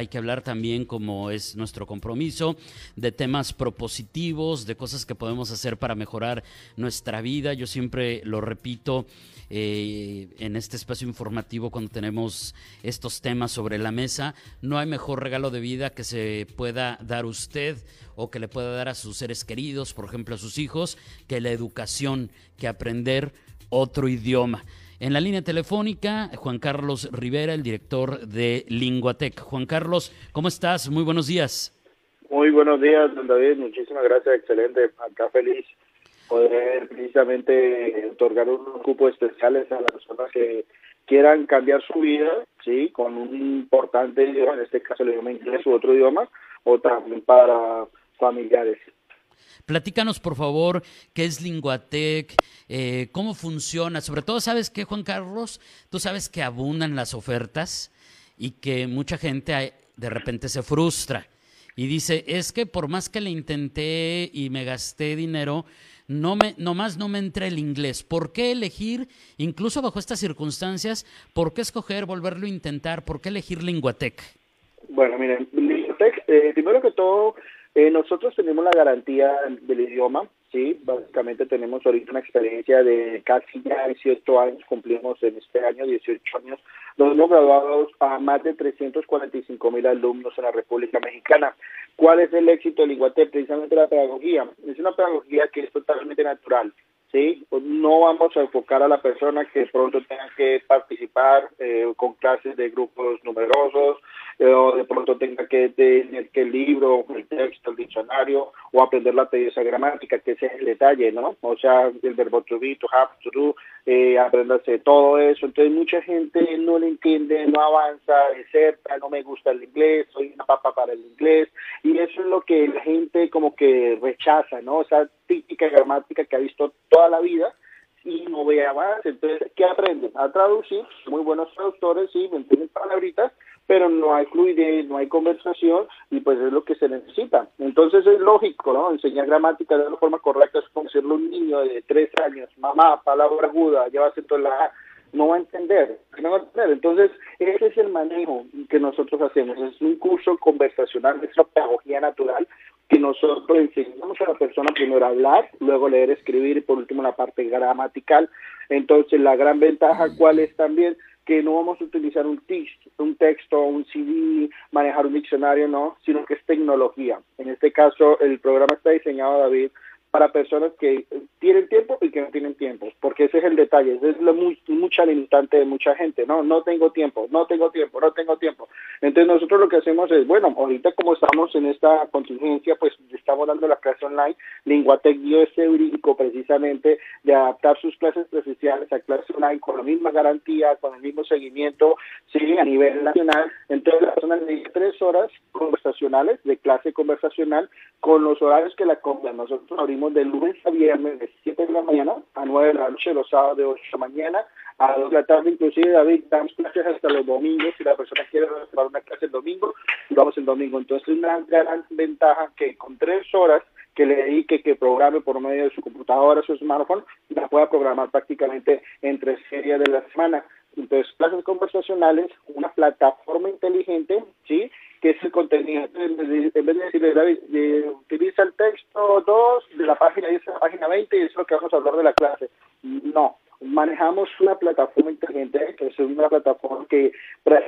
Hay que hablar también, como es nuestro compromiso, de temas propositivos, de cosas que podemos hacer para mejorar nuestra vida. Yo siempre lo repito eh, en este espacio informativo cuando tenemos estos temas sobre la mesa. No hay mejor regalo de vida que se pueda dar usted o que le pueda dar a sus seres queridos, por ejemplo a sus hijos, que la educación, que aprender otro idioma. En la línea telefónica, Juan Carlos Rivera, el director de Linguatec. Juan Carlos, ¿cómo estás? Muy buenos días. Muy buenos días, don David. Muchísimas gracias. Excelente. Acá feliz poder precisamente otorgar unos cupos especiales a las personas que quieran cambiar su vida, sí, con un importante idioma, en este caso el idioma inglés u otro idioma, o también para familiares. Platícanos, por favor, qué es Linguatec, eh, cómo funciona. Sobre todo, ¿sabes qué, Juan Carlos? Tú sabes que abundan las ofertas y que mucha gente de repente se frustra y dice, es que por más que le intenté y me gasté dinero, no me, nomás no me entra el inglés. ¿Por qué elegir, incluso bajo estas circunstancias, por qué escoger, volverlo a intentar? ¿Por qué elegir Linguatec? Bueno, miren, Linguatec, eh, primero que todo, eh, nosotros tenemos la garantía del idioma, sí, básicamente tenemos ahorita una experiencia de casi ya 18 años, cumplimos en este año 18 años, nos hemos graduado a más de 345 mil alumnos en la República Mexicana. ¿Cuál es el éxito de Linguatec? Precisamente la pedagogía. Es una pedagogía que es totalmente natural. ¿Sí? Pues no vamos a enfocar a la persona que pronto tenga que participar eh, con clases de grupos numerosos eh, o de pronto tenga que tener que el libro, el texto, el diccionario o aprender la tediosa gramática, que ese es el detalle, ¿no? O sea, el verbo to be, to have, to do, eh, aprenderse todo eso. Entonces mucha gente no le entiende, no avanza, deserta, no me gusta el inglés, soy una papa para el inglés y eso es lo que la gente como que rechaza, ¿no? O sea, típica gramática que ha visto toda la vida y no ve avance. Entonces, ¿qué aprenden? A traducir, muy buenos traductores, sí, me entienden palabritas, pero no hay fluidez, no hay conversación y pues es lo que se necesita. Entonces es lógico, ¿no? Enseñar gramática de una forma correcta es como decirle a un niño de tres años, mamá, palabra aguda, lleva acento en la A, no va a entender, no va a entender. Entonces, ese es el manejo que nosotros hacemos. Es un curso conversacional, es una pedagogía natural que nosotros enseñamos a la persona primero a hablar, luego leer, escribir y por último la parte gramatical. Entonces, la gran ventaja, ¿cuál es también? Que no vamos a utilizar un, un texto, un CD, manejar un diccionario, no, sino que es tecnología. En este caso, el programa está diseñado, David, para personas que tienen tiempo y que no tienen tiempo, porque ese es el detalle, esa es la mucha limitante de mucha gente, no, no tengo tiempo, no tengo tiempo, no tengo tiempo. Entonces nosotros lo que hacemos es, bueno, ahorita como estamos en esta contingencia, pues estamos dando la clase online, Linguatec dio ese brinco precisamente de adaptar sus clases presenciales a clase online con la misma garantía, con el mismo seguimiento, sí, a nivel nacional. Entonces la persona tiene tres horas conversacionales, de clase conversacional, con los horarios que la compran. Nosotros abrimos de lunes a viernes de 7 de la mañana a 9 de la noche, los sábados de 8 de la mañana a 2 de la tarde, inclusive David, damos clases hasta los domingos, si la persona quiere tomar una clase el domingo, lo vamos el domingo. Entonces es una gran ventaja que con tres horas que le dedique, que programe por medio de su computadora, su smartphone, la pueda programar prácticamente en tres series de la semana. Entonces, clases conversacionales, una plataforma inteligente, ¿sí? que es el contenido. En vez de decirle, David, utiliza el texto 2 de la página 10 a la página 20 y eso es lo que vamos a hablar de la clase. Manejamos una plataforma inteligente, que es una plataforma que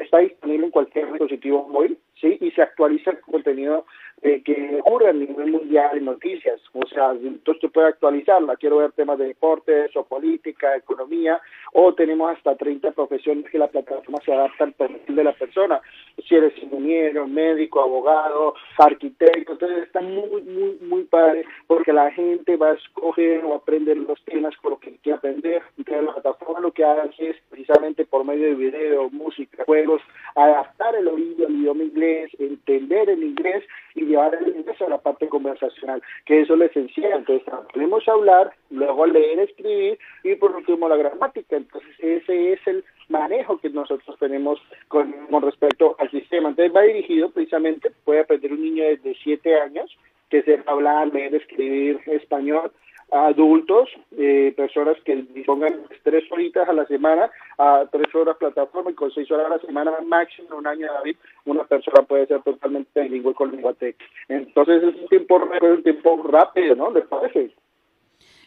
está disponible en cualquier dispositivo móvil, ¿sí? Y se actualiza el contenido eh, que ocurre a nivel mundial en noticias. O sea, entonces tú puedes actualizarla. Quiero ver temas de deportes o política, economía, o tenemos hasta 30 profesiones que la plataforma se adapta al perfil de la persona. Si eres ingeniero, médico, abogado, arquitecto, entonces está muy, muy, muy padre porque la gente va a escoger o aprender los temas con lo que quiere aprender. Entonces la plataforma lo que hace es precisamente por medio de video, música, juegos, adaptar el oído al idioma inglés, entender el inglés y llevar el inglés a la parte conversacional, que eso es lo esencial. Entonces, podemos hablar, luego leer, escribir y por último la gramática. Entonces, ese es el manejo que nosotros tenemos con, con respecto al sistema. Entonces va dirigido precisamente, puede aprender un niño desde 7 años que sepa hablar, leer, escribir español, adultos, eh, personas que dispongan tres horitas a la semana, a tres horas plataforma y con seis horas a la semana máximo un año David, una persona puede ser totalmente bilingüe con Linguatec. Entonces es un tiempo, un tiempo rápido, ¿no? ¿Le parece?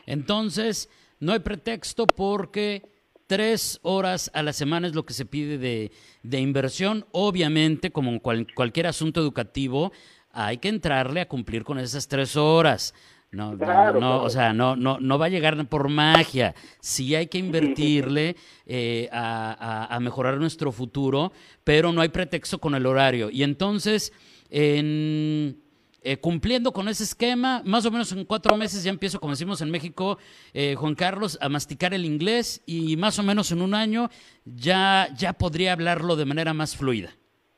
Entonces, no hay pretexto porque tres horas a la semana es lo que se pide de, de inversión. Obviamente, como en cualquier asunto educativo, hay que entrarle a cumplir con esas tres horas. No, no, o sea, no, no, no va a llegar por magia. Sí hay que invertirle eh, a, mejorar nuestro futuro, pero no hay pretexto con el horario. Y entonces, en, eh, cumpliendo con ese esquema, más o menos en cuatro meses ya empiezo, como decimos en México, eh, Juan Carlos, a masticar el inglés y más o menos en un año ya, ya podría hablarlo de manera más fluida.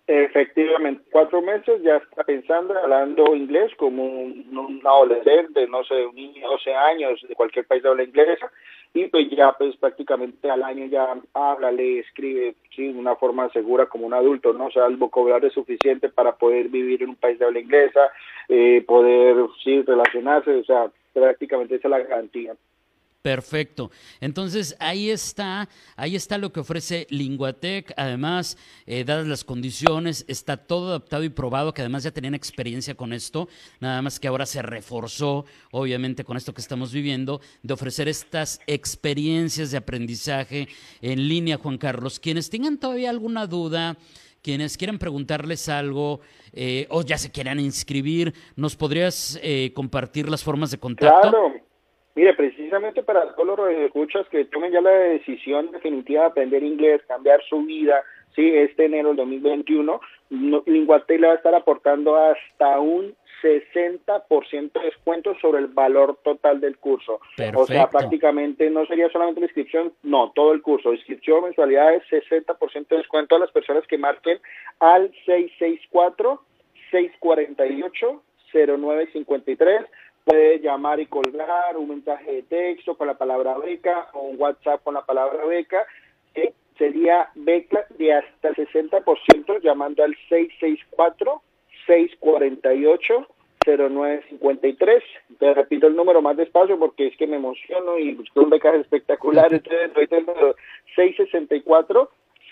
Efectivamente, cuatro meses ya está pensando, hablando inglés como un, adolescente, no sé, un niño de 12 años de cualquier país de habla inglesa, y pues ya pues prácticamente al año ya habla, lee, escribe, sí, de una forma segura como un adulto, ¿no? O sea, el vocabulario es suficiente para poder vivir en un país de habla inglesa, eh, poder, sí, relacionarse, o sea, prácticamente esa es la garantía. Perfecto. Entonces ahí está, ahí está lo que ofrece Linguatec. Además, eh, dadas las condiciones, está todo adaptado y probado, que además ya tenían experiencia con esto, nada más que ahora se reforzó, obviamente, con esto que estamos viviendo, de ofrecer estas experiencias de aprendizaje en línea, Juan Carlos. Quienes tengan todavía alguna duda, quienes quieran preguntarles algo eh, o ya se quieran inscribir, ¿nos podrías eh, compartir las formas de contacto? Claro. Mire, precisamente para todos los escuchas que tomen ya la decisión definitiva de aprender inglés, cambiar su vida, sí, este enero del 2021, Linguatec le va a estar aportando hasta un 60% de descuento sobre el valor total del curso. O sea, prácticamente no sería solamente la inscripción, no, todo el curso. Inscripción, mensualidades, 60% de descuento a las personas que marquen al 664 648 0953 puede llamar y colgar un mensaje de texto con la palabra beca o un WhatsApp con la palabra beca. que sería beca de hasta 60% llamando al 664-648-0953. Te repito el número más despacio porque es que me emociono y son becas espectaculares. Entonces, el número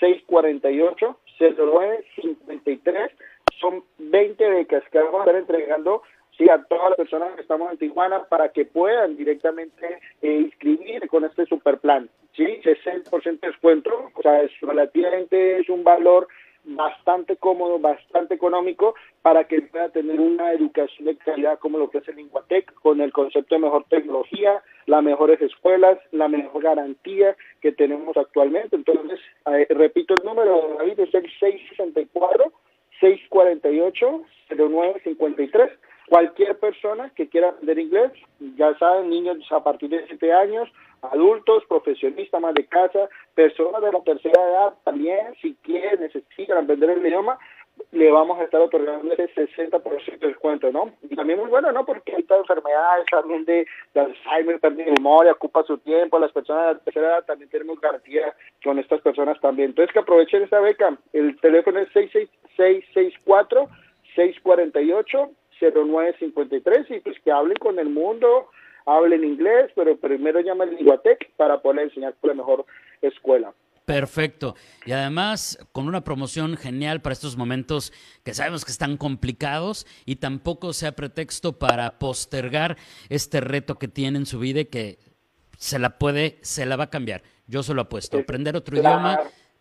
664-648-0953. Son 20 becas que vamos a estar entregando sí, a todas las personas que estamos en Tijuana para que puedan directamente eh, inscribir con este super plan. Sí, 60% de descuento, o sea, es relativamente es un valor bastante cómodo, bastante económico para que pueda tener una educación de calidad como lo que es el Linguatec, con el concepto de mejor tecnología, las mejores escuelas, la mejor garantía que tenemos actualmente. Entonces, eh, repito el número, David, es el 664 648 0953 Cualquier persona que quiera aprender inglés, ya saben, niños a partir de 7 años, adultos, profesionistas más de casa, personas de la tercera edad también, si quieren, necesitan aprender el idioma, le vamos a estar otorgando ese 60% de descuento, ¿no? Y también muy bueno, ¿no? Porque estas enfermedades también de, de Alzheimer, también de memoria, ocupa su tiempo, las personas de la tercera edad también tenemos garantía con estas personas también. Entonces que aprovechen esta beca. El teléfono es 664 648 0953 y pues que hablen con el mundo, hablen inglés, pero primero llamen al Linguatec para poder enseñar por la mejor escuela. Perfecto. Y además con una promoción genial para estos momentos que sabemos que están complicados y tampoco sea pretexto para postergar este reto que tiene en su vida y que se la puede, se la va a cambiar. Yo se lo apuesto. Aprender otro idioma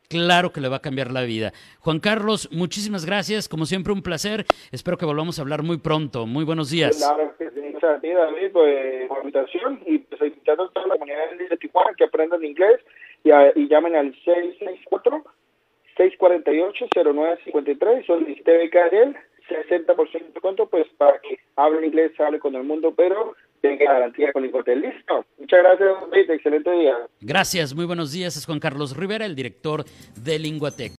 claro que le va a cambiar la vida. Juan Carlos, muchísimas gracias. Como siempre, un placer. Espero que volvamos a hablar muy pronto. Muy buenos días. Claro que sí, David, pues, por invitación y pues invitando a toda la comunidad de Tijuana que aprendan inglés y, y llamen al 664 648 0953 solicité beca de él 60% de descuento pues para que hable inglés, hable con el mundo, pero tenga garantía con Incotel. Listo. Muchas gracias, Excelente día. Gracias. Muy buenos días. Es Juan Carlos Rivera, el director de Linguatec.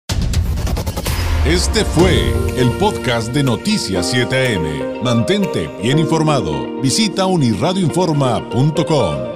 Este fue el podcast de Noticias 7am. Mantente bien informado. Visita unirradioinforma.com.